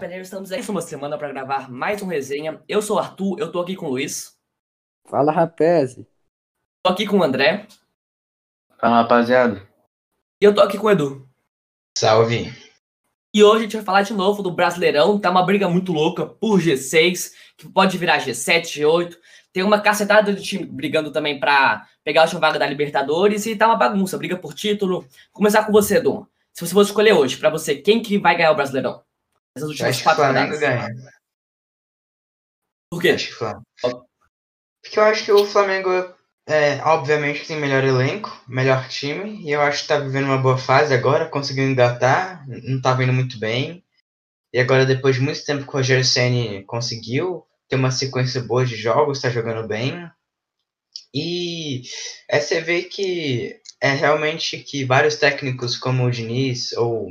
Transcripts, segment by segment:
Chapeleiro, estamos aqui uma semana para gravar mais um resenha. Eu sou o Arthur, eu tô aqui com o Luiz. Fala, rapaz. Tô aqui com o André. Fala, rapaziada. E eu tô aqui com o Edu. Salve. E hoje a gente vai falar de novo do Brasileirão. Tá uma briga muito louca por G6, que pode virar G7, G8. Tem uma cacetada de time brigando também para pegar a última vaga da Libertadores e tá uma bagunça, briga por título. Vou começar com você, Edu. Se você fosse escolher hoje, para você, quem que vai ganhar o Brasileirão? Essas últimas Acho quatro que o Flamengo ganha. Por quê? Acho que Flamengo. Porque eu acho que o Flamengo, é, obviamente, tem melhor elenco, melhor time, e eu acho que tá vivendo uma boa fase agora, conseguiu engatar, não tá vindo muito bem. E agora, depois de muito tempo que o Rogério Senni conseguiu, ter uma sequência boa de jogos, tá jogando bem. E é, você vê que é realmente que vários técnicos como o Diniz, ou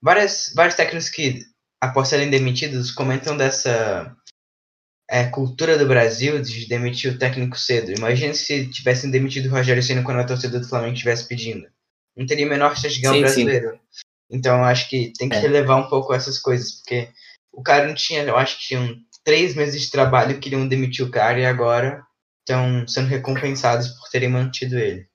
várias, vários técnicos que após serem demitidos, comentam dessa é, cultura do Brasil de demitir o técnico cedo. Imagina se tivessem demitido o Rogério Senna quando a torcida do Flamengo estivesse pedindo. Não teria o menor chance de ganhar o brasileiro. Sim. Então, acho que tem que é. relevar um pouco essas coisas, porque o cara não tinha, eu acho que tinham três meses de trabalho, queriam demitir o cara e agora estão sendo recompensados por terem mantido ele.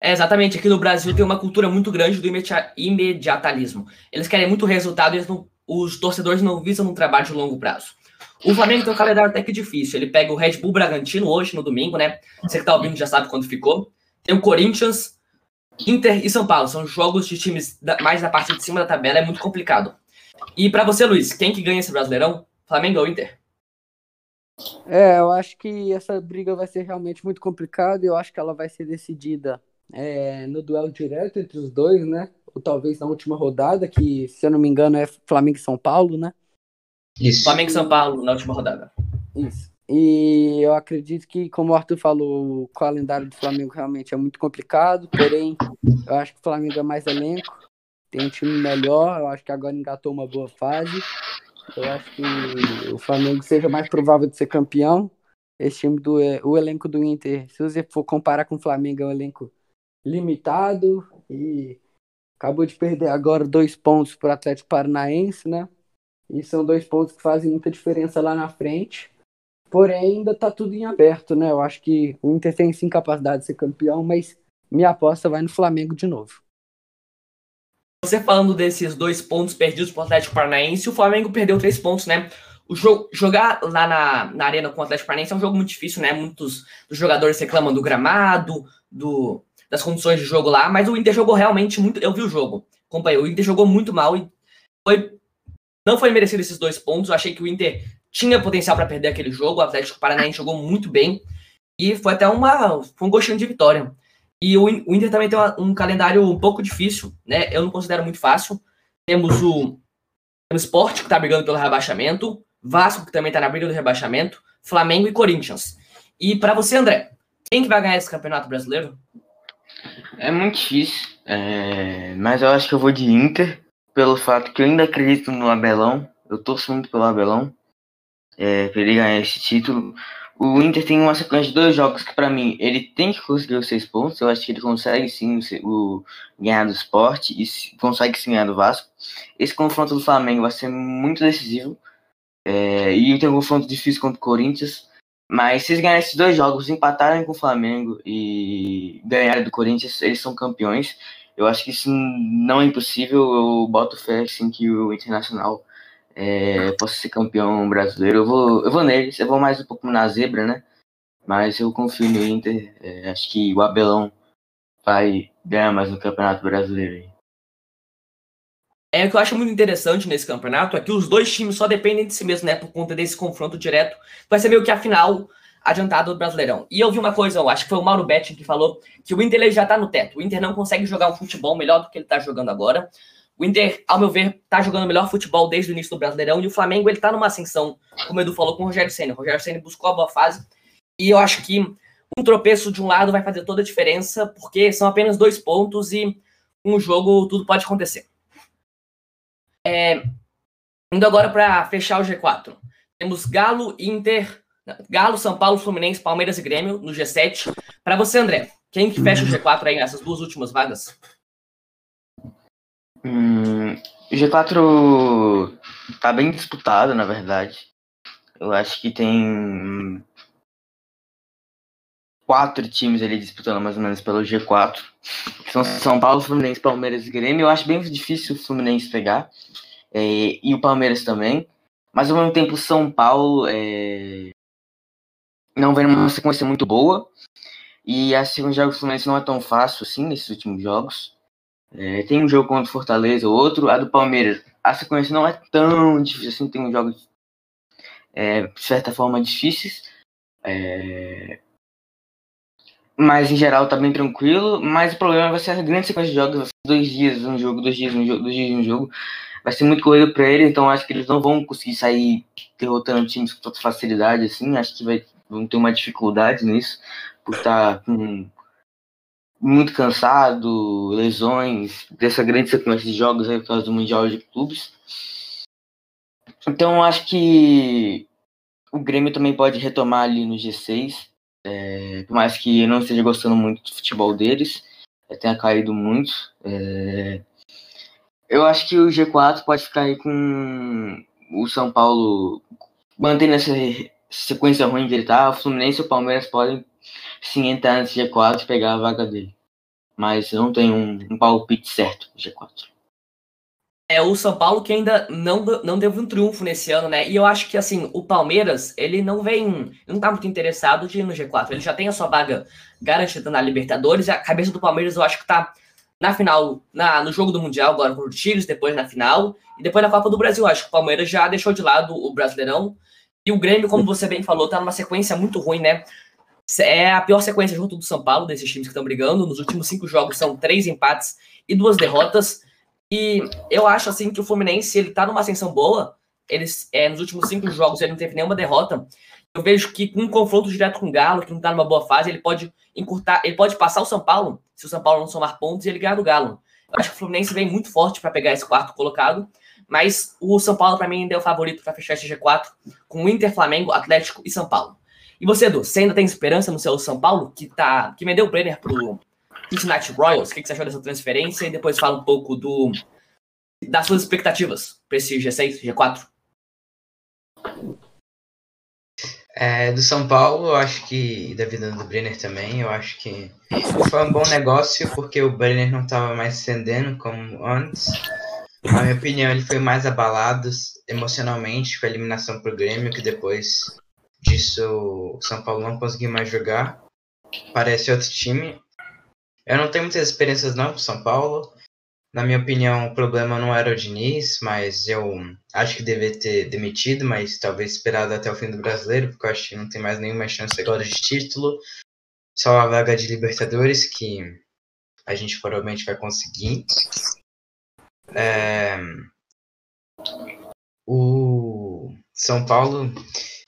É, exatamente. Aqui no Brasil tem uma cultura muito grande do imediatalismo. Eles querem muito resultado e os torcedores não visam um trabalho de longo prazo. O Flamengo tem um calendário até que difícil. Ele pega o Red Bull Bragantino hoje, no domingo, né? Você que tá ouvindo já sabe quando ficou. Tem o Corinthians, Inter e São Paulo. São jogos de times da, mais na parte de cima da tabela. É muito complicado. E para você, Luiz, quem que ganha esse Brasileirão? Flamengo ou Inter? É, eu acho que essa briga vai ser realmente muito complicada. Eu acho que ela vai ser decidida é, no duelo direto entre os dois, né? Ou talvez na última rodada, que, se eu não me engano, é Flamengo e São Paulo, né? Isso. Flamengo e São Paulo na última rodada. Isso. E eu acredito que, como o Arthur falou, o calendário do Flamengo realmente é muito complicado, porém, eu acho que o Flamengo é mais elenco, tem um time melhor, eu acho que agora engatou uma boa fase. Eu acho que o Flamengo seja mais provável de ser campeão. Esse time do o elenco do Inter, se você for comparar com o Flamengo, é um elenco limitado e acabou de perder agora dois pontos para o Atlético Paranaense, né? E são dois pontos que fazem muita diferença lá na frente. Porém, ainda está tudo em aberto, né? Eu acho que o Inter tem sim capacidade de ser campeão, mas minha aposta vai no Flamengo de novo. Você falando desses dois pontos perdidos para o Atlético Paranaense, o Flamengo perdeu três pontos, né? O jogo, jogar lá na, na arena com o Atlético Paranaense é um jogo muito difícil, né? Muitos dos jogadores reclamam do gramado, do, das condições de jogo lá, mas o Inter jogou realmente muito. Eu vi o jogo, acompanhei. O Inter jogou muito mal e foi, não foi merecido esses dois pontos. Eu achei que o Inter tinha potencial para perder aquele jogo. O Atlético Paranaense jogou muito bem e foi até uma, foi um gostinho de vitória. E o, o Inter também tem uma, um calendário um pouco difícil, né? Eu não considero muito fácil. Temos o, o Sport, que está brigando pelo rebaixamento, Vasco, que também está na briga do rebaixamento, Flamengo e Corinthians. E para você, André, quem que vai ganhar esse campeonato brasileiro? É muito difícil, é... mas eu acho que eu vou de Inter, pelo fato que eu ainda acredito no Abelão. Eu torço muito pelo Abelão, é, para ele ganhar esse título. O Inter tem uma sequência de dois jogos que, para mim, ele tem que conseguir os seis pontos. Eu acho que ele consegue sim o, ganhar do esporte e consegue sim ganhar do Vasco. Esse confronto do Flamengo vai ser muito decisivo. É, e tem um confronto difícil contra o Corinthians. Mas se eles ganharem esses dois jogos, empatarem com o Flamengo e ganharem do Corinthians, eles são campeões. Eu acho que isso não é impossível. Eu boto fé assim, que o Internacional é, possa ser campeão brasileiro. Eu vou, eu vou neles, eu vou mais um pouco na zebra, né? Mas eu confio no Inter. É, acho que o Abelão vai ganhar mais no Campeonato Brasileiro. É o que eu acho muito interessante nesse campeonato é que os dois times só dependem de si mesmos, né? Por conta desse confronto direto. Vai ser meio que a final adiantada do Brasileirão. E eu vi uma coisa, eu acho que foi o Mauro Betting que falou que o Inter já tá no teto. O Inter não consegue jogar um futebol melhor do que ele tá jogando agora. O Inter, ao meu ver, tá jogando melhor futebol desde o início do Brasileirão. E o Flamengo, ele tá numa ascensão, como o Edu falou, com o Rogério Senna. O Rogério Senna buscou a boa fase. E eu acho que um tropeço de um lado vai fazer toda a diferença, porque são apenas dois pontos e um jogo tudo pode acontecer. É, indo agora para fechar o G4. Temos Galo, Inter, Galo, São Paulo, Fluminense, Palmeiras e Grêmio no G7. Para você, André, quem que fecha o G4 aí nessas duas últimas vagas? Hum, G4 tá bem disputado, na verdade. Eu acho que tem quatro times ali disputando mais ou menos pelo G4. Que são São Paulo, Fluminense, Palmeiras e Grêmio. Eu acho bem difícil o Fluminense pegar. É, e o Palmeiras também. Mas ao mesmo tempo, São Paulo é, não vem numa sequência muito boa. E a segunda jogo do Fluminense não é tão fácil assim nesses últimos jogos. É, tem um jogo contra o Fortaleza, outro. A do Palmeiras, a sequência não é tão difícil assim. Tem um jogos, é, de certa forma, difíceis. É, mas em geral tá bem tranquilo. Mas o problema vai ser a grande sequência de jogos, dois dias um jogo, dois dias um jogo, dois dias um jogo. Vai ser muito corrido para ele, então acho que eles não vão conseguir sair derrotando times com toda facilidade, assim. Acho que vai, vão ter uma dificuldade nisso, por estar tá muito cansado, lesões, dessa grande sequência de jogos aí por causa do Mundial de Clubes. Então acho que o Grêmio também pode retomar ali no G6. É, por mais que eu não esteja gostando muito do futebol deles, é, tenha caído muito. É, eu acho que o G4 pode ficar aí com o São Paulo mantendo essa sequência ruim que ele tá. O Fluminense e o Palmeiras podem sim entrar nesse G4 e pegar a vaga dele. Mas eu não tenho um, um palpite certo no G4 é o São Paulo que ainda não, não teve um triunfo nesse ano, né? E eu acho que, assim, o Palmeiras, ele não vem, não tá muito interessado de ir no G4. Ele já tem a sua vaga garantida na Libertadores e a cabeça do Palmeiras eu acho que tá na final, na, no jogo do Mundial, agora com o Chile, depois na final, e depois na Copa do Brasil. Acho que o Palmeiras já deixou de lado o Brasileirão. E o Grêmio, como você bem falou, tá numa sequência muito ruim, né? É a pior sequência junto do São Paulo, desses times que estão brigando. Nos últimos cinco jogos são três empates e duas derrotas. E eu acho assim que o Fluminense ele tá numa ascensão boa. Eles, é, nos últimos cinco jogos ele não teve nenhuma derrota. Eu vejo que com um confronto direto com o Galo, que não tá numa boa fase, ele pode encurtar, ele pode passar o São Paulo, se o São Paulo não somar pontos, e ele ganhar do Galo. Eu acho que o Fluminense vem muito forte para pegar esse quarto colocado, mas o São Paulo para mim ainda é o favorito para fechar esse G4 com o Inter, Flamengo, Atlético e São Paulo. E você, Edu, você ainda tem esperança no seu São Paulo, que tá que vendeu o Brenner pro Cincinnati Royals. O que, você achou dessa transferência? E depois fala um pouco do das suas expectativas para esse G6, G4. É, do São Paulo, eu acho que, da vida do Brenner também, eu acho que foi um bom negócio, porque o Brenner não estava mais ascendendo como antes. Na minha opinião, ele foi mais abalado emocionalmente com a eliminação para o Grêmio, que depois disso o São Paulo não conseguiu mais jogar. Parece outro time. Eu não tenho muitas experiências não com São Paulo. Na minha opinião, o problema não era o Diniz, mas eu acho que deveria ter demitido, mas talvez esperado até o fim do brasileiro, porque eu acho que não tem mais nenhuma chance agora de título. Só a vaga de Libertadores, que a gente provavelmente vai conseguir. É... O São Paulo,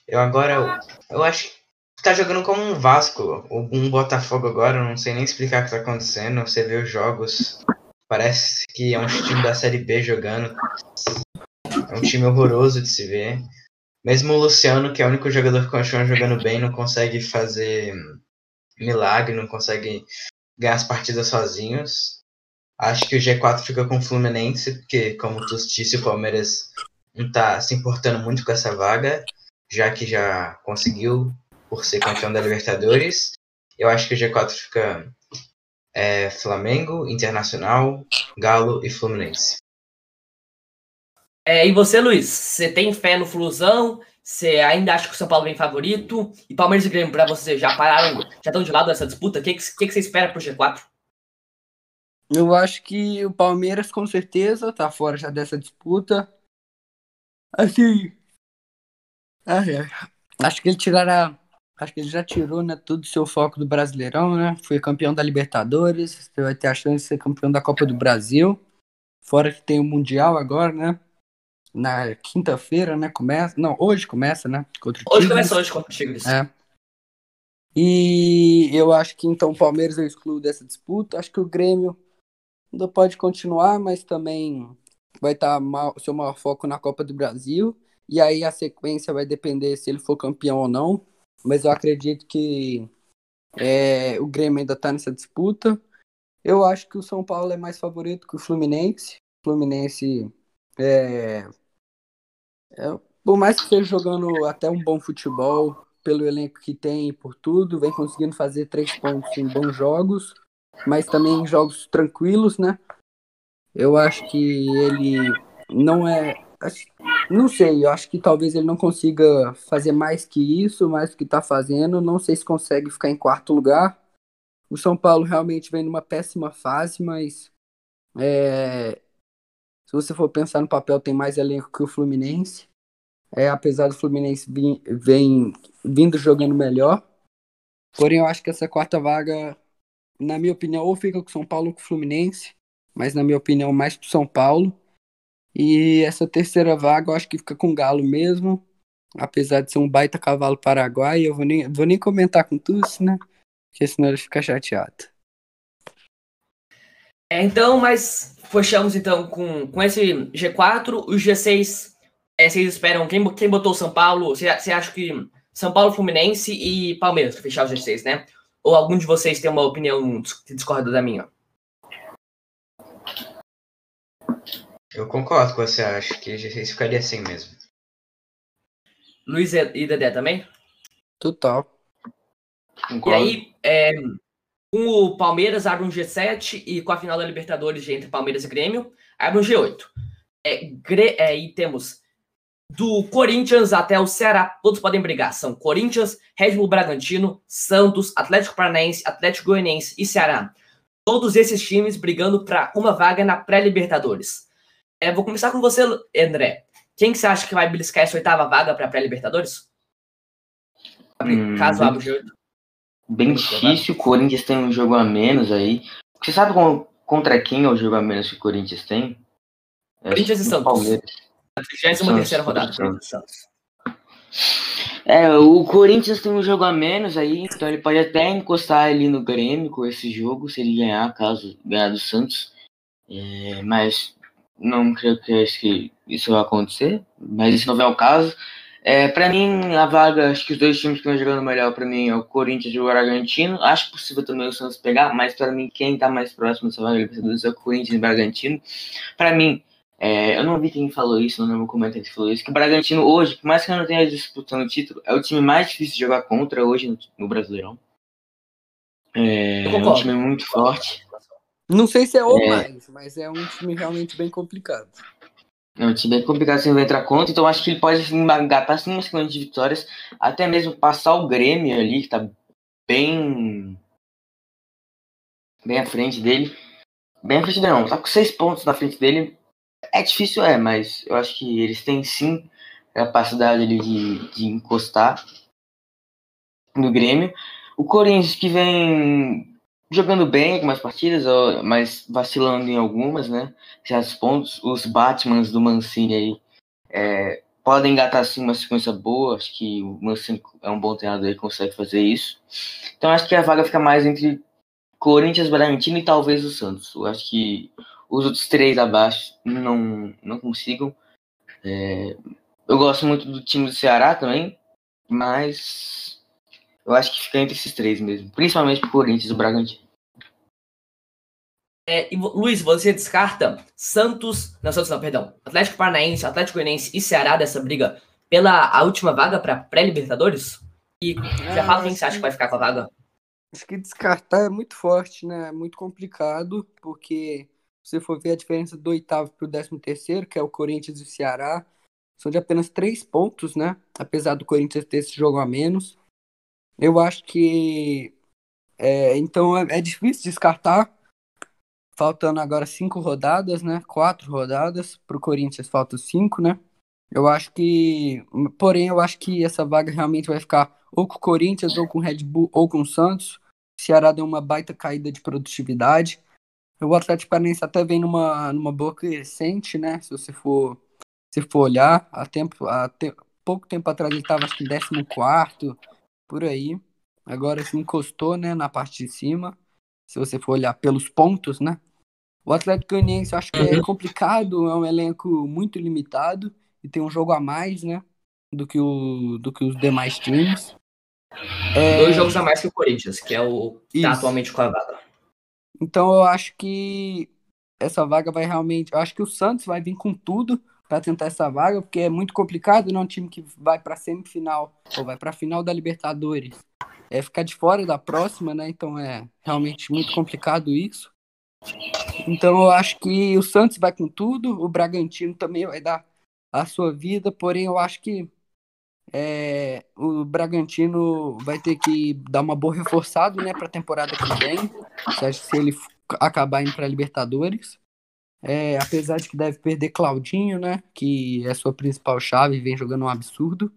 eu agora, eu acho tá jogando como um Vasco, ou um Botafogo agora, não sei nem explicar o que tá acontecendo. Você vê os jogos, parece que é um time da Série B jogando. É um time horroroso de se ver. Mesmo o Luciano, que é o único jogador que continua jogando bem, não consegue fazer milagre, não consegue ganhar as partidas sozinhos. Acho que o G4 fica com o Fluminense, porque, como tu disse, o Palmeiras não está se importando muito com essa vaga, já que já conseguiu por ser campeão da Libertadores. Eu acho que o G4 fica é, Flamengo, Internacional, Galo e Fluminense. É, e você, Luiz, você tem fé no Flusão? Você ainda acha que o São Paulo vem favorito? E Palmeiras e Grêmio, para você, já pararam, já estão de lado dessa disputa? O que, que, que, você espera para o G4? Eu acho que o Palmeiras, com certeza, tá fora já dessa disputa. Assim. É, acho que ele tirará Acho que ele já tirou, né, todo o seu foco do Brasileirão, né? Foi campeão da Libertadores, você vai ter a chance de ser campeão da Copa do Brasil. Fora que tem o Mundial agora, né? Na quinta-feira, né? Começa. Não, hoje começa, né? Hoje começa hoje contra o Tigres. É. E eu acho que então o Palmeiras eu excluo dessa disputa. Acho que o Grêmio ainda pode continuar, mas também vai estar tá seu maior foco na Copa do Brasil. E aí a sequência vai depender se ele for campeão ou não mas eu acredito que é, o Grêmio ainda está nessa disputa. Eu acho que o São Paulo é mais favorito que o Fluminense. O Fluminense é, É, por mais que esteja jogando até um bom futebol, pelo elenco que tem e por tudo, vem conseguindo fazer três pontos em bons jogos, mas também em jogos tranquilos, né? Eu acho que ele não é. Não sei, eu acho que talvez ele não consiga fazer mais que isso, mais do que está fazendo. Não sei se consegue ficar em quarto lugar. O São Paulo realmente vem numa péssima fase, mas é, se você for pensar no papel, tem mais elenco que o Fluminense. É, apesar do Fluminense vim, vem vindo jogando melhor. Porém, eu acho que essa quarta vaga, na minha opinião, ou fica com o São Paulo ou com o Fluminense, mas na minha opinião, mais com o São Paulo. E essa terceira vaga eu acho que fica com o Galo mesmo, apesar de ser um baita cavalo paraguai. Eu vou nem, vou nem comentar com tudo, né? Porque senão ele fica chateado. É, então, mas fechamos então com, com esse G4, o G6. É, vocês esperam quem, quem botou São Paulo? Você, acha que São Paulo, Fluminense e Palmeiras para fechar o G6, né? Ou algum de vocês tem uma opinião que discorda da minha? Eu concordo com você, acho que G6 ficaria assim mesmo. Luiz e Dedé também? Total. Concordo. E aí, é, com o Palmeiras abre um G7 e com a final da Libertadores entre Palmeiras e Grêmio, abre um G8. É, gre, é, e temos do Corinthians até o Ceará, todos podem brigar. São Corinthians, Red Bull Bragantino, Santos, Atlético Paranaense, Atlético Goianiense e Ceará. Todos esses times brigando para uma vaga na pré-Libertadores. É, vou começar com você, André. Quem que você acha que vai beliscar essa oitava vaga para pré-Libertadores? Hum, Caso abra o G8. Bem difícil, o Corinthians tem um jogo a menos aí. Você sabe contra quem é o jogo a menos que o Corinthians tem? É Corinthians e Santos. Palmeiras. A 33 rodada, Santos. É, o Corinthians tem um jogo a menos aí, então ele pode até encostar ali no Grêmio com esse jogo, se ele ganhar, caso ganhar do Santos. É, mas não creio que isso vai acontecer, mas se não vier o caso, é, para mim, a vaga, acho que os dois times que estão jogando melhor para mim é o Corinthians e o Bragantino. Acho possível também o Santos pegar, mas para mim, quem está mais próximo dessa vaga é o Corinthians e o Bragantino. Para mim, é, eu não vi quem falou isso, não lembro como é que falou isso, que o Bragantino hoje, por mais que eu não tenha disputando o título, é o time mais difícil de jogar contra hoje no, no Brasileirão. É, é um time muito forte. Não sei se é o é, mais, mas é um time realmente bem complicado. É um time bem complicado se vai entrar contra, então acho que ele pode assim, engatar sim uma sequência de vitórias, até mesmo passar o Grêmio ali, que tá bem. bem à frente dele. Bem à frente dele, não, tá com seis pontos na frente dele. É difícil, é, mas eu acho que eles têm sim capacidade ali de, de encostar no Grêmio. O Corinthians que vem jogando bem algumas partidas, mas vacilando em algumas, né? Certos pontos. Os Batmans do Mancini aí é, podem engatar assim uma sequência boa. Acho que o Mancini é um bom treinador e consegue fazer isso. Então acho que a vaga fica mais entre Corinthians, Bragantino e talvez o Santos. Eu acho que os outros três abaixo não, não consigam. É, eu gosto muito do time do Ceará também, mas eu acho que fica entre esses três mesmo. Principalmente pro Corinthians e o Bragantino. É, e, Luiz, você descarta Santos. Não, Santos não, perdão. Atlético Paranaense, Atlético Goianiense e Ceará dessa briga pela a última vaga para pré-Libertadores? E já fala quem você acha que vai ficar com a vaga? Acho que descartar é muito forte, né? É muito complicado, porque se você for ver a diferença do oitavo para o décimo terceiro, que é o Corinthians e o Ceará, são de apenas três pontos, né? Apesar do Corinthians ter esse jogo a menos. Eu acho que. É, então é, é difícil descartar. Faltando agora cinco rodadas, né? Quatro rodadas. Para o Corinthians faltam cinco, né? Eu acho que. Porém, eu acho que essa vaga realmente vai ficar ou com o Corinthians, ou com o Red Bull, ou com o Santos. O Ceará deu uma baita caída de produtividade. O Atlético Paranaense até vem numa, numa boa crescente, né? Se você for, se for olhar, há, tempo, há te, pouco tempo atrás ele estava acho que em 14 por aí. Agora se encostou, né, na parte de cima. Se você for olhar pelos pontos, né? O Atlético Goianiense acho que é uhum. complicado, é um elenco muito limitado e tem um jogo a mais, né, do que o do que os demais times. É... Dois jogos a mais que o Corinthians, que é o que tá atualmente com a vaga. Então eu acho que essa vaga vai realmente, eu acho que o Santos vai vir com tudo para tentar essa vaga, porque é muito complicado, não um time que vai para semifinal ou vai para a final da Libertadores. É ficar de fora da próxima, né? Então é realmente muito complicado isso. Então eu acho que o Santos vai com tudo, o Bragantino também vai dar a sua vida, porém eu acho que é, o Bragantino vai ter que dar uma boa reforçada né, para a temporada que vem, se ele acabar indo para Libertadores. É, apesar de que deve perder Claudinho, né, que é sua principal chave e vem jogando um absurdo.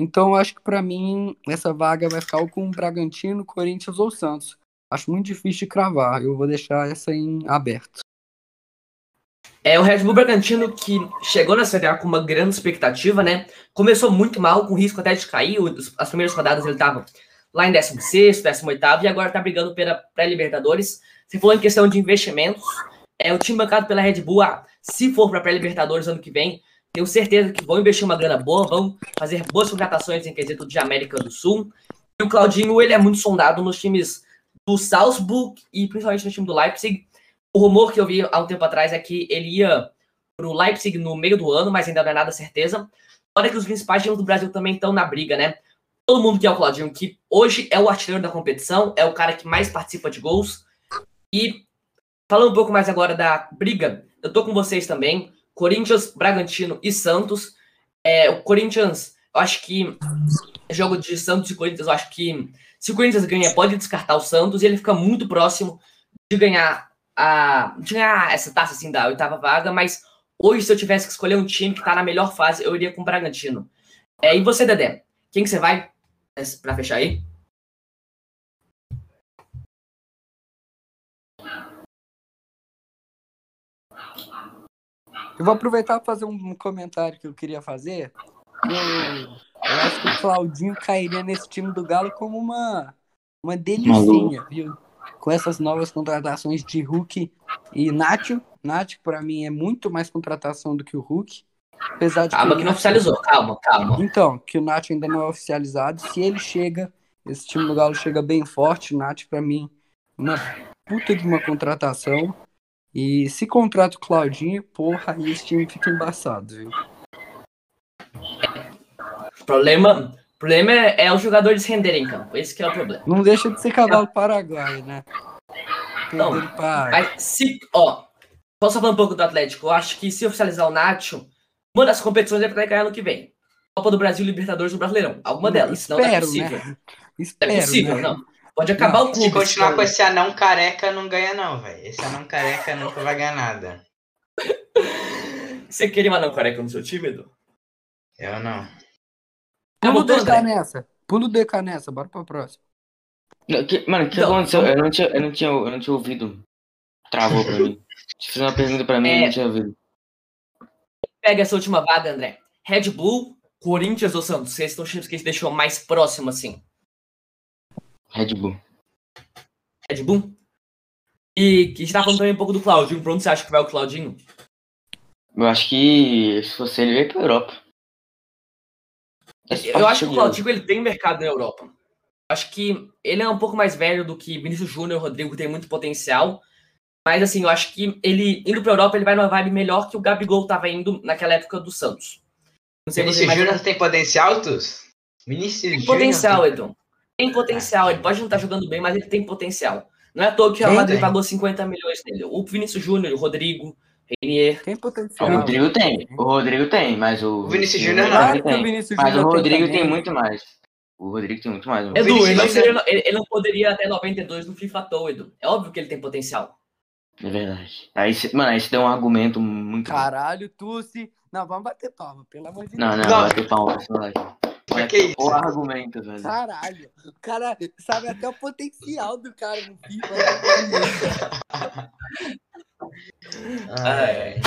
Então, acho que para mim essa vaga vai ficar com o Bragantino, Corinthians ou Santos. Acho muito difícil de cravar. Eu vou deixar essa em aberto. É o Red Bull Bragantino que chegou na Série A com uma grande expectativa, né? Começou muito mal, com risco até de cair. As primeiras rodadas ele estava lá em 16, 18 e agora está brigando pela pré-Libertadores. Você falou em questão de investimentos. É o time bancado pela Red Bull, ah, se for para pré-Libertadores ano que vem, tenho certeza que vão investir uma grana boa, vão fazer boas contratações em quesito de América do Sul. E o Claudinho, ele é muito sondado nos times do Salzburg e principalmente no time do Leipzig. O rumor que eu vi há um tempo atrás é que ele ia para o Leipzig no meio do ano, mas ainda não é nada certeza. Olha que os principais times do Brasil também estão na briga, né? Todo mundo quer o Claudinho, que hoje é o artilheiro da competição, é o cara que mais participa de gols. E falando um pouco mais agora da briga, eu tô com vocês também. Corinthians, Bragantino e Santos. É, o Corinthians, eu acho que jogo de Santos e Corinthians, eu acho que se o Corinthians ganha, pode descartar o Santos e ele fica muito próximo de ganhar a, de ganhar essa taça assim da oitava vaga, mas hoje, se eu tivesse que escolher um time que tá na melhor fase, eu iria com o Bragantino. É, e você, Dedé? Quem que você vai para fechar aí? Eu vou aproveitar para fazer um comentário que eu queria fazer. Eu, eu acho que o Claudinho cairia nesse time do Galo como uma, uma delicinha, viu? com essas novas contratações de Hulk e Nacho. Nacho, para mim, é muito mais contratação do que o Hulk. Apesar de calma que, que não oficializou, calma, calma. Então, que o Nacho ainda não é oficializado. Se ele chega, esse time do Galo chega bem forte. O Nacho, para mim, uma puta de uma contratação. E se contrata o Claudinho, porra, aí esse time fica embaçado, viu? Problema, o problema é, é os jogadores renderem em campo. Esse é o problema. Não deixa de ser cavalo paraguaio, né? Não, mas se, ó, posso falar um pouco do Atlético? Eu acho que se oficializar o Nacho, uma das competições vai ganhar ano que vem. Copa do Brasil Libertadores do Brasileirão. Alguma delas. Espero, não é possível. Né? Espero, é possível, né? não. Pode acabar não, o clube. Se continuar com esse anão careca, não ganha, não, velho. Esse anão careca nunca vai ganhar nada. Você queria um anão careca no seu time, Edu? Eu não. Pulo DK André. nessa. Pulo DK nessa, bora pra próxima. que, mano, o que não, aconteceu? Eu não, tinha, eu, não tinha, eu não tinha ouvido. Travou pra mim. Se fizer uma pergunta pra mim, é... eu não tinha ouvido. Pega essa última vaga, André. Red Bull, Corinthians ou Santos? Vocês estão times que gente deixou mais próximo, assim? Red Bull. Red Bull? E que a gente tá falando também um pouco do Claudinho. Pra onde você acha que vai o Claudinho? Eu acho que se fosse ele, vai pra Europa. Eu acho que o Claudinho ele tem mercado na Europa. Acho que ele é um pouco mais velho do que Vinícius Júnior, Rodrigo tem muito potencial. Mas assim, eu acho que ele indo pra Europa, ele vai numa vibe melhor que o Gabigol tava indo naquela época do Santos. Não sei Vinícius Júnior tem potencial, Tus? Vinícius tem potencial, Edu. Tem potencial. Ele pode não estar tá jogando bem, mas ele tem potencial. Não é à toa que o Real Madrid pagou 50 milhões nele. O Vinícius Júnior, o Rodrigo, Renier. Tem potencial. O Rodrigo tem. O Rodrigo tem, mas o. O Vinícius Júnior não. Tem. Vinícius mas o Rodrigo tem, tem, muito mais. O Rodrigo tem muito mais. Edu, ele não, seria, ele não poderia até 92 no FIFA à Edu. É óbvio que ele tem potencial. É verdade. Aí, mano, aí você deu um argumento muito. Caralho, Tussi. Não, vamos bater palma, pelo amor de Deus. Não, não, não. bater palma, Mas que isso? O argumento, velho. Caralho. O cara sabe até o potencial do cara no FIFA. Ai.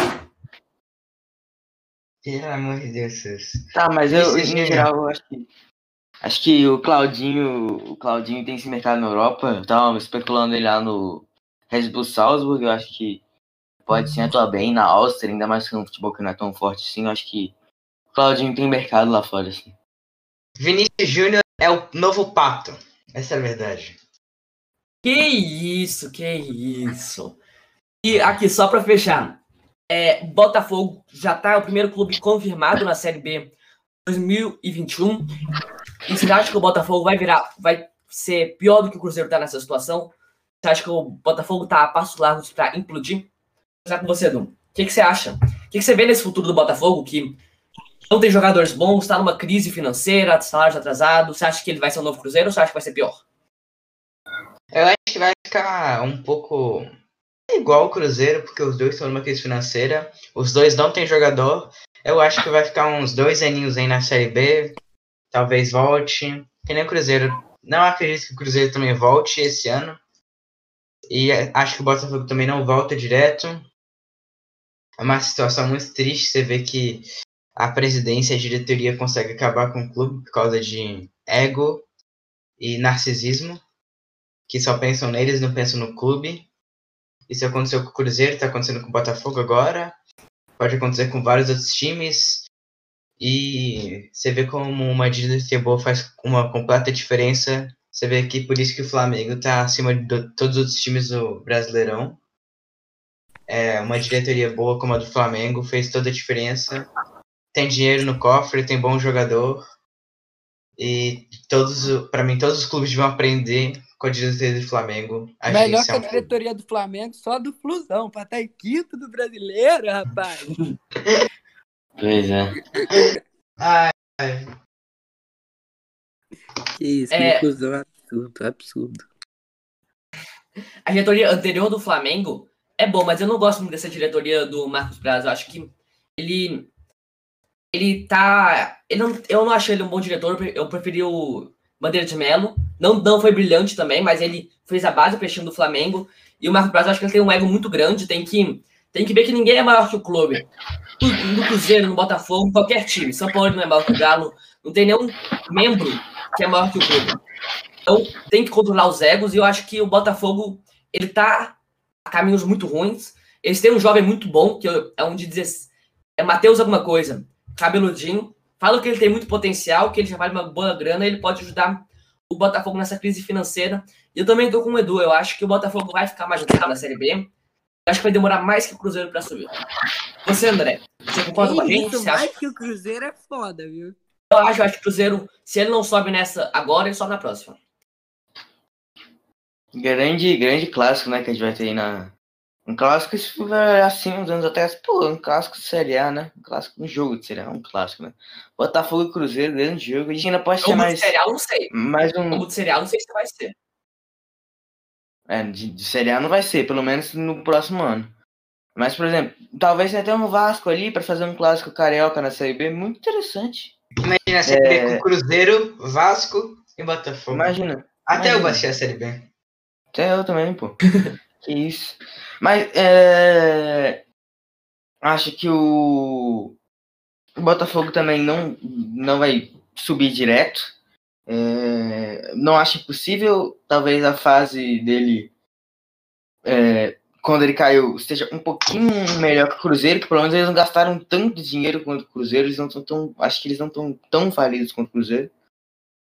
Pelo amor de Deus. Tá, mas eu, em geral, eu acho que. Acho que o Claudinho. O Claudinho tem esse mercado na Europa. Eu tava especulando ele lá no Red Bull Salzburg. Eu acho que pode sim atuar bem na Áustria, ainda mais que um futebol que não é tão forte assim. Eu acho que o Claudinho tem mercado lá fora, assim. Vinícius Júnior é o novo pato. Essa é a verdade. Que isso, que isso. E aqui, só pra fechar. É, Botafogo já tá o primeiro clube confirmado na Série B 2021. E você acha que o Botafogo vai virar, vai ser pior do que o Cruzeiro tá nessa situação? Você acha que o Botafogo tá a passos largos para implodir? Vou com você, Dum. O que, que você acha? O que, que você vê nesse futuro do Botafogo que não tem jogadores bons, está numa crise financeira, salários atrasados? Você acha que ele vai ser um novo Cruzeiro ou você acha que vai ser pior? Eu acho que vai ficar um pouco igual o Cruzeiro, porque os dois estão numa crise financeira. Os dois não têm jogador. Eu acho que vai ficar uns dois aninhos aí na Série B. Talvez volte. Que nem o Cruzeiro. Não acredito que o Cruzeiro também volte esse ano. E acho que o Botafogo também não volta direto. É uma situação muito triste. Você vê que a presidência e a diretoria conseguem acabar com o clube por causa de ego e narcisismo. Que só pensam neles não pensam no clube. Isso aconteceu com o Cruzeiro, está acontecendo com o Botafogo agora. Pode acontecer com vários outros times. E você vê como uma diretoria boa faz uma completa diferença. Você vê que por isso que o Flamengo está acima de todos os outros times do Brasileirão. É, uma diretoria boa como a do Flamengo fez toda a diferença. Tem dinheiro no cofre, tem bom jogador. E todos, para mim, todos os clubes deviam aprender com a diretoria do Flamengo. A Melhor que a diretoria do Flamengo, só do Flusão, pra estar em quinto do brasileiro, rapaz. pois é. Ai, Que isso, é... Flusão absurdo, absurdo. A diretoria anterior do Flamengo é bom, mas eu não gosto muito dessa diretoria do Marcos Braz. Eu acho que ele. Ele tá. Ele não, eu não achei ele um bom diretor. Eu preferi o Bandeira de Melo. Não, não foi brilhante também, mas ele fez a base para do Flamengo. E o Marcos Braz, acho que ele tem um ego muito grande. Tem que, tem que ver que ninguém é maior que o clube. No Cruzeiro, no Botafogo, qualquer time. São Paulo não é maior que o Galo. Não tem nenhum membro que é maior que o clube. Então, tem que controlar os egos. E eu acho que o Botafogo, ele tá a caminhos muito ruins. Eles têm um jovem muito bom, que é um de 16. É Matheus alguma coisa. Cabeludinho Fala que ele tem muito potencial, que ele já vale uma boa grana, ele pode ajudar o Botafogo nessa crise financeira. E eu também tô com o Edu, eu acho que o Botafogo vai ficar mais ajudado na Série B. Eu acho que vai demorar mais que o Cruzeiro para subir. Você, André, você concorda com a gente? Você mais acha... que o Cruzeiro é foda, viu? Eu acho, eu acho que o Cruzeiro, se ele não sobe nessa agora, ele sobe na próxima. Grande, grande clássico, né, que a gente vai ter aí na, um clássico, isso assim, uns anos atrás, pô, um clássico de Série A, né? Um clássico, um jogo de Série A, um clássico, né? Botafogo e Cruzeiro, grande jogo. A gente ainda pode ser mais. de Série A, não sei. Mais um. Jogo de Série A, não sei se vai ser. É, de, de Série A não vai ser, pelo menos no próximo ano. Mas, por exemplo, talvez até um Vasco ali para fazer um clássico carioca na Série B, muito interessante. Imagina a Série é... B com Cruzeiro, Vasco e Botafogo. Imagina. Até imagina. eu baixei a Série B. Até eu também, pô. isso. Mas é, acho que o, o Botafogo também não, não vai subir direto. É, não acho impossível, talvez a fase dele, é, quando ele caiu, esteja um pouquinho melhor que o Cruzeiro, que pelo menos eles não gastaram tanto dinheiro quanto o Cruzeiro, eles não estão tão, acho que eles não estão tão falidos quanto o Cruzeiro.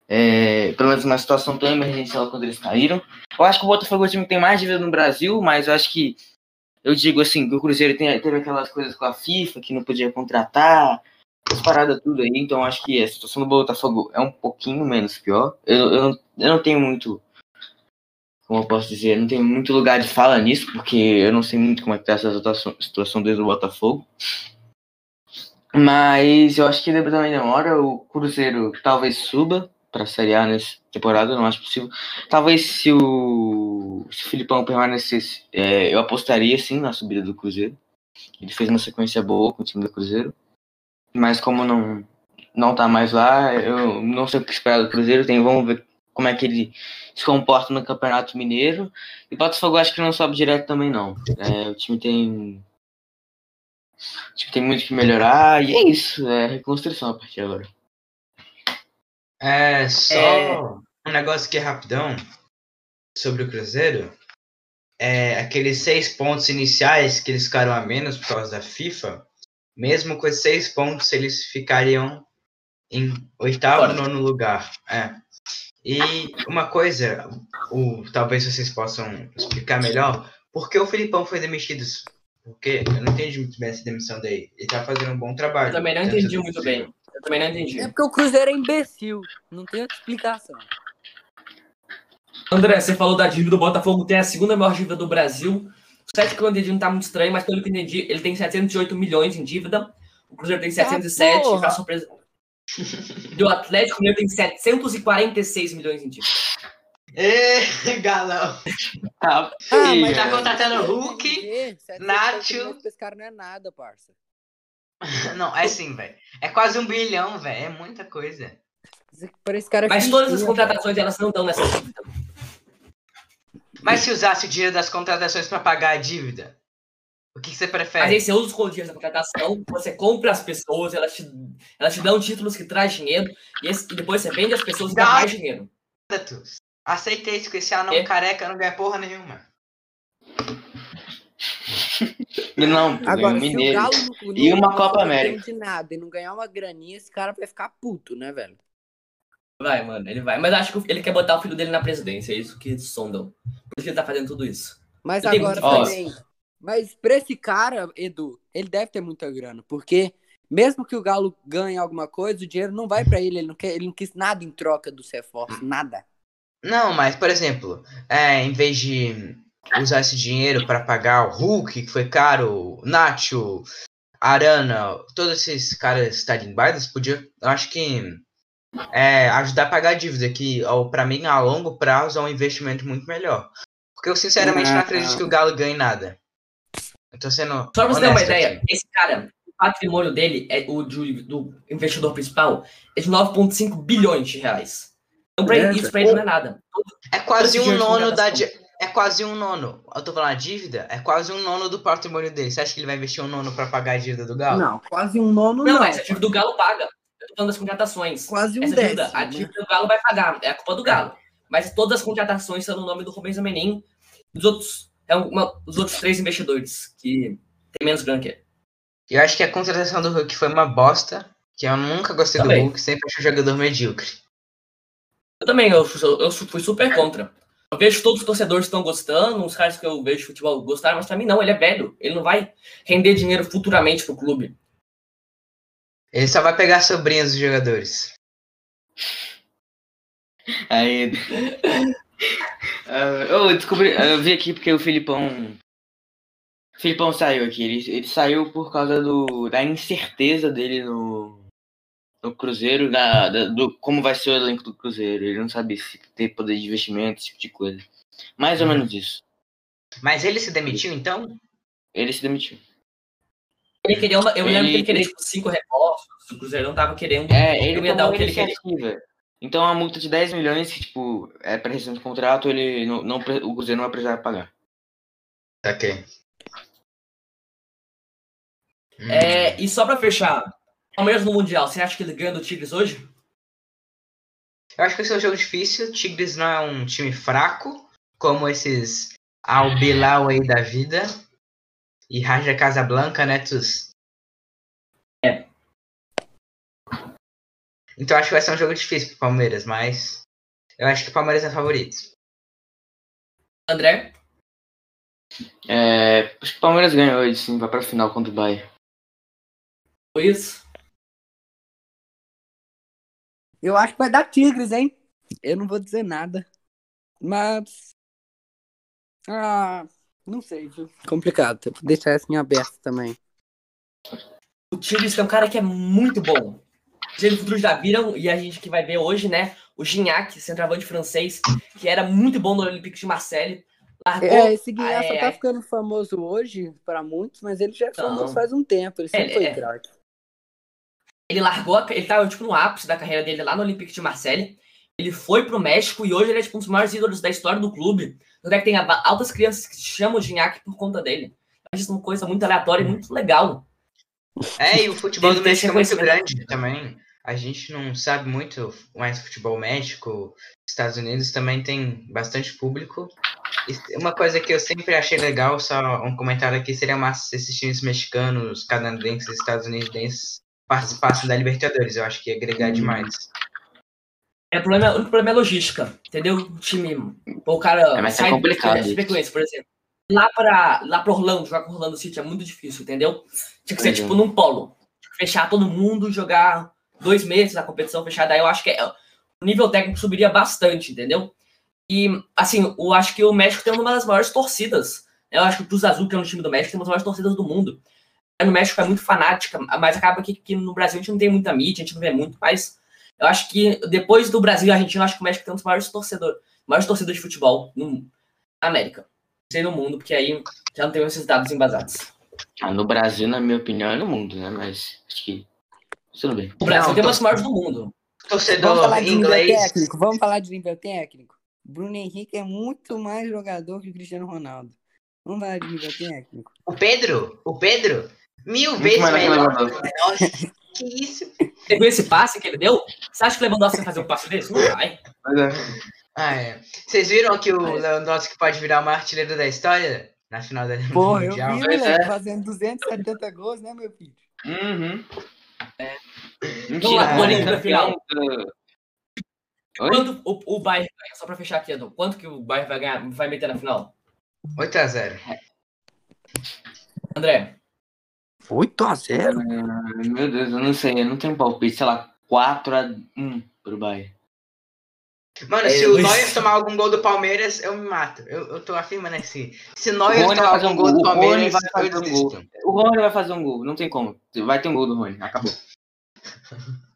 É, pelo menos numa situação tão emergencial quando eles caíram. Eu acho que o Botafogo é o time que tem mais dívida no Brasil, mas eu acho que eu digo assim, que o Cruzeiro tem, teve aquelas coisas com a FIFA que não podia contratar, as paradas tudo aí, então acho que a situação do Botafogo é um pouquinho menos pior. Eu, eu, não, eu não tenho muito, como eu posso dizer, não tenho muito lugar de fala nisso, porque eu não sei muito como é que tá essa situação, situação o Botafogo. Mas eu acho que também demora, o Cruzeiro talvez suba, para Série A nessa temporada, não acho possível. Talvez se o, se o Filipão permanecesse, é, eu apostaria sim na subida do Cruzeiro. Ele fez uma sequência boa com o time do Cruzeiro. Mas como não não tá mais lá, eu não sei o que esperar do Cruzeiro. Tem, vamos ver como é que ele se comporta no Campeonato Mineiro. E Botafogo acho que não sobe direto também não. É, o time tem o tem muito que melhorar e é isso, é reconstrução a partir de agora. É só é... um negócio que é rapidão sobre o Cruzeiro. É, aqueles seis pontos iniciais que eles ficaram a menos por causa da FIFA, mesmo com esses seis pontos, eles ficariam em oitavo, nono lugar. É. E uma coisa, o, talvez vocês possam explicar melhor, por que o Filipão foi demitido Porque eu não entendi muito bem essa demissão daí. Ele tá fazendo um bom trabalho. Eu também não entendi muito bem. Eu também não entendi. É porque o Cruzeiro é imbecil. Não tem outra explicação. André, você falou da dívida do Botafogo, tem a segunda maior dívida do Brasil. O sete que eu entendi não tá muito estranho, mas pelo que eu entendi, ele tem 708 milhões em dívida. O Cruzeiro tem 707, porra! pra surpresa. E o Atlético Mineiro tem 746 milhões em dívida. Ê, galão. Tá, Ah, mas Tá filho. contratando Mas Hulk, entender, 750 Nacho. Esse cara não é nada, parça. Não, é sim, velho. É quase um bilhão, velho. É muita coisa. Esse- Pra esse cara Mas todas as contratações, elas não estão nessa dívida. Mas se usasse o dinheiro das contratações pra pagar a dívida, o que, que você Mas prefere? aí você usa os dinheiros da contratação, você compra as pessoas, elas te, elas te dão títulos que traz dinheiro, e, esse- e depois você vende as pessoas e dá Dá. mais dinheiro. Aceitei isso, que esse anão É. careca não ganha porra nenhuma. E não, Agora, Mineiro. Galo não, E uma Copa América. de nada e não ganhar uma graninha, esse cara vai ficar puto, né, velho? Vai, mano, ele vai. Mas acho que ele quer botar o filho dele na presidência, é isso que sondam. Por isso que ele tá fazendo tudo isso. Mas tenho agora Ó. também. Mas pra esse cara, Edu, ele deve ter muita grana, porque mesmo que o Galo ganhe alguma coisa, o dinheiro não vai pra ele, ele não, quer, ele não quis nada em troca dos reforços, nada. Não, mas, por exemplo, é, em vez de usar esse dinheiro pra pagar o Hulk, que foi caro, o Nacho, Arana, todos esses caras tarimbados, podia, eu acho que é, ajudar a pagar a dívida, que ó, pra mim, a longo prazo, é um investimento muito melhor. Porque eu, sinceramente, não Ah. acredito que o Galo ganhe nada. Eu tô sendo Só pra você ter uma ideia, aqui. esse cara, o patrimônio dele, é o de- do investidor principal, é de 9,5 bilhões de reais. Então, pra isso pra ele não é nada. É quase um nono da. di- É quase um nono. Eu tô falando a dívida, é quase um nono do patrimônio dele. Você acha que ele vai investir um nono pra pagar a dívida do Galo? Não, quase um nono Não, não. mas a dívida do Galo paga. Eu tô falando das contratações. Quase um Essa décimo. dívida, a né? dívida do Galo vai pagar, é a culpa do Galo. Mas todas as contratações estão no nome do Rubens Amenim e dos outros, é uma, os outros três investidores que tem menos grana que ele. Eu acho que a contratação do Hulk foi uma bosta. Que eu nunca gostei Também. do Hulk, sempre achei um jogador medíocre. Eu também, eu, fui- eu fui super contra. Eu vejo todos os torcedores que estão gostando, os caras que eu vejo de futebol gostaram, mas pra mim não, ele é velho. Ele não vai render dinheiro futuramente pro clube. Ele só vai pegar sobrinhas dos jogadores. Aí. Ah, eu descobri. Eu vi aqui porque o Filipão. O Filipão saiu aqui. Ele, ele saiu por causa do, da incerteza dele no, no Cruzeiro, da, da- do, como vai ser o elenco do Cruzeiro. Ele não sabe se ter poder de investimento, esse tipo de coisa. Mais ou menos isso. Mas ele se demitiu, então? Ele se demitiu. Ele queria uma, eu lembro que Ele- ele queria tipo, cinco reforços, o Cruzeiro não tava querendo. É, ele ia dar o que ele queria. Então a multa de 10 milhões, que tipo, é para rescisão de contrato, ele não, não, o Cruzeiro não vai precisar pagar. Ok. Hum. É, e só pra fechar, Palmeiras no Mundial, você acha que ele ganha do Tigres hoje? Eu acho que esse é um jogo difícil. Tigres não é um time fraco, como esses Al Bilal aí da vida. E Raja Casablanca, né, Tus? É. Então acho que vai ser um jogo difícil pro Palmeiras, mas eu acho que o Palmeiras é favorito. André? É, acho que o Palmeiras ganha hoje, sim, vai pra final contra o Bayern. Luiz? Eu acho que vai dar Tigres, hein? Eu não vou dizer nada. Mas. Ah, não sei, viu? Complicado. Vou deixar essa em aberto também. O Tigres tem um cara que é muito bom. Os futuros já viram, e a gente que vai ver hoje, né? O Gignac, centroavante francês, que era muito bom no Olympique de Marseille. Largou. É, esse só é, tá é. ficando famoso hoje pra muitos, mas ele já é Não. famoso faz um tempo. Ele sempre É, foi é. craque. Ele largou, ele tava tipo no ápice da carreira dele lá no Olympique de Marseille. Ele foi pro México e hoje ele é tipo um dos maiores ídolos da história do clube. Tanto é que tem altas crianças que chamam o Gignac por conta dele. Acho isso uma coisa muito aleatória e muito legal. É, e o futebol do México é muito reconhecimento. grande também. A gente não sabe muito mais futebol México. Estados Unidos também tem bastante público. E uma coisa que eu sempre achei legal, só um comentário aqui, seria massa se esses times mexicanos, canadenses, estadunidenses participassem da Libertadores. Eu acho que ia agregar demais. É, o, problema, o único problema é logística, entendeu? O time, o cara É, mas é sai complicado de frequência, por exemplo. lá para lá pra Orlando, jogar com Orlando City é muito difícil, entendeu? Tinha que ser é. tipo num polo. Fechar todo mundo, jogar dois meses a competição fechada. Aí eu acho que é- o nível técnico subiria bastante, entendeu? E, assim, eu acho que o México tem uma das maiores torcidas. Eu acho que o Cruz Azul, que é um time do México, tem uma das maiores torcidas do mundo. No México é muito fanática, mas acaba que, que no Brasil a gente não tem muita mídia, a gente não vê muito, mas eu acho que depois do Brasil e Argentina, eu acho que o México tem um dos maiores torcedores, maiores torcedores de futebol no, na América. Não sei no mundo, porque aí já não tem esses dados embasados. Ah, no Brasil, na minha opinião, é no mundo, né? Mas acho que. Tudo bem. O Brasil Não, tem tô- das maiores do mundo. Torcedor inglês. técnico. Vamos falar de nível técnico. Bruno Henrique é muito mais jogador que o Cristiano Ronaldo. Vamos falar de nível técnico. O Pedro, o Pedro, mil Muito vezes melhor. Nossa, que isso? Você viu esse passe que ele deu? Você acha que o Lewandowski vai fazer um passe desse? Não vai. Mas é. Ah, é. Vocês viram que o Lewandowski pode virar o maior artilheiro da história? Na final da Porra, eu Mundial. vi, Pois moleque, é. fazendo 270 gols, né, meu filho? Uhum. É. Mentira, Vamos lá, o Boninho, campeão pra final. Quanto o, o Bayern ganha? Só pra fechar aqui, Edu. Quanto que o Bayern vai ganhar, vai meter na final? 8x0. André, 8x0? Ai, Meu Deus, eu não sei, eu não tenho palpite, sei lá, 4x1 pro Bayern. Mano, É, se o Luiz. Neuer tomar algum gol do Palmeiras, eu me mato. Eu, eu tô afirmando assim. Se o Neuer tomar fazer algum um gol do gol, Palmeiras, vai eu fazer um desisto. O Rony vai fazer um gol, não tem como. Vai ter um gol do Rony, acabou.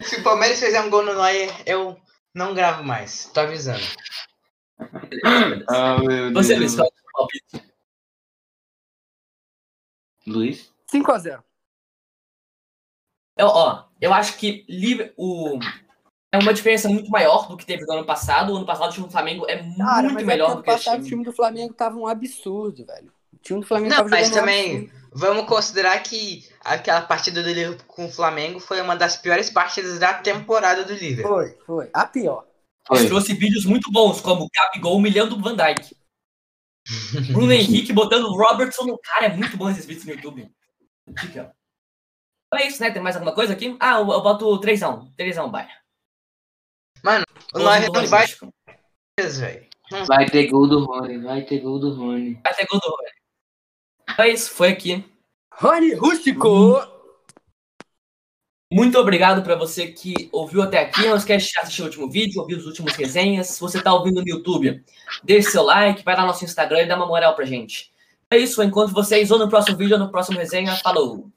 Se o Palmeiras fizer um gol no Neuer, eu não gravo mais. Tô avisando. Ah, meu você, Deus. Luiz, qual é o palpite? Luiz? 5x0. Eu, ó, eu acho que o, é uma diferença muito maior do que teve no ano passado. O ano passado o time do Flamengo é Cara, muito mas é melhor que do ano que esse passado o time. time do Flamengo tava um absurdo, velho. O time do Flamengo Não, tava mas um também absurdo. vamos considerar que aquela partida do Liverpool com o Flamengo foi uma das piores partidas da temporada do Liverpool. Foi, foi. A pior. Foi. Trouxe vídeos muito bons, como o Gabigol humilhando o Van Dijk. Bruno Henrique botando o Robertson no cara. É muito bom esses vídeos no YouTube. Então é isso, né? Tem mais alguma coisa aqui? Ah, eu, eu boto 3x1. 3x1, Bayern. O Neuer não vai, velho. Vai ter gol do Rony, vai ter gol do Rony. Vai ter gol do Rony. Então é isso, foi aqui. Rony Rústico! Muito obrigado para você que ouviu até aqui. Não esquece de assistir o último vídeo, ouvir os últimos resenhas. Se você está ouvindo no YouTube, deixe seu like, vai lá no nosso Instagram e dá uma moral pra gente. É isso, eu encontro vocês ou no próximo vídeo ou no próximo resenha. Falou!